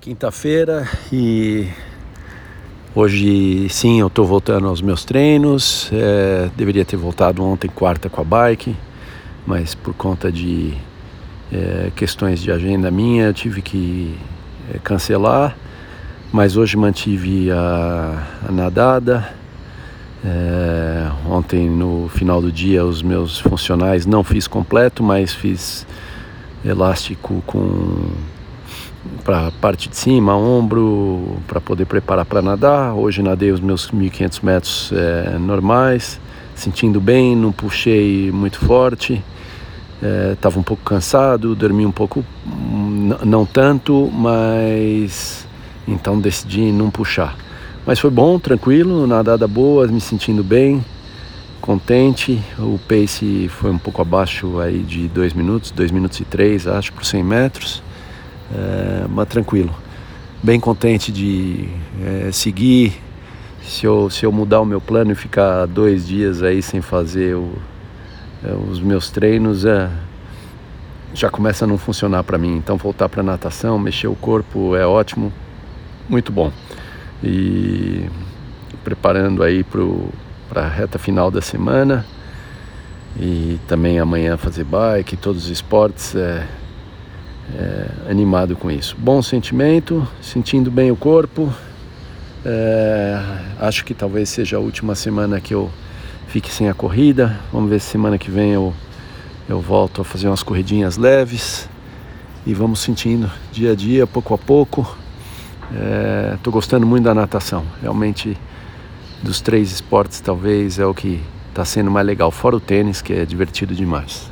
Quinta-feira e hoje sim eu estou voltando aos meus treinos. É, deveria ter voltado ontem, quarta, com a bike, mas por conta de é, questões de agenda minha eu tive que é, cancelar. Mas hoje mantive a, a nadada. É, ontem no final do dia os meus funcionais não fiz completo, mas fiz elástico com para a parte de cima, ombro, para poder preparar para nadar. Hoje nadei os meus 1.500 metros é, normais, sentindo bem, não puxei muito forte. Estava é, um pouco cansado, dormi um pouco, não tanto, mas então decidi não puxar. Mas foi bom, tranquilo, nadada boa, me sentindo bem, contente. O pace foi um pouco abaixo aí de 2 minutos, 2 minutos e 3, acho, por 100 metros é, mas tranquilo. Bem contente de é, seguir. Se eu, se eu mudar o meu plano e ficar dois dias aí sem fazer o, é, os meus treinos, é, já começa a não funcionar para mim. Então voltar para natação, mexer o corpo é ótimo, muito bom. E preparando aí para a reta final da semana e também amanhã fazer bike, todos os esportes. É, é, animado com isso. Bom sentimento, sentindo bem o corpo. É, acho que talvez seja a última semana que eu fique sem a corrida. Vamos ver se semana que vem eu, eu volto a fazer umas corridinhas leves. E vamos sentindo dia a dia, pouco a pouco. Estou é, gostando muito da natação. Realmente, dos três esportes, talvez é o que está sendo mais legal. Fora o tênis, que é divertido demais.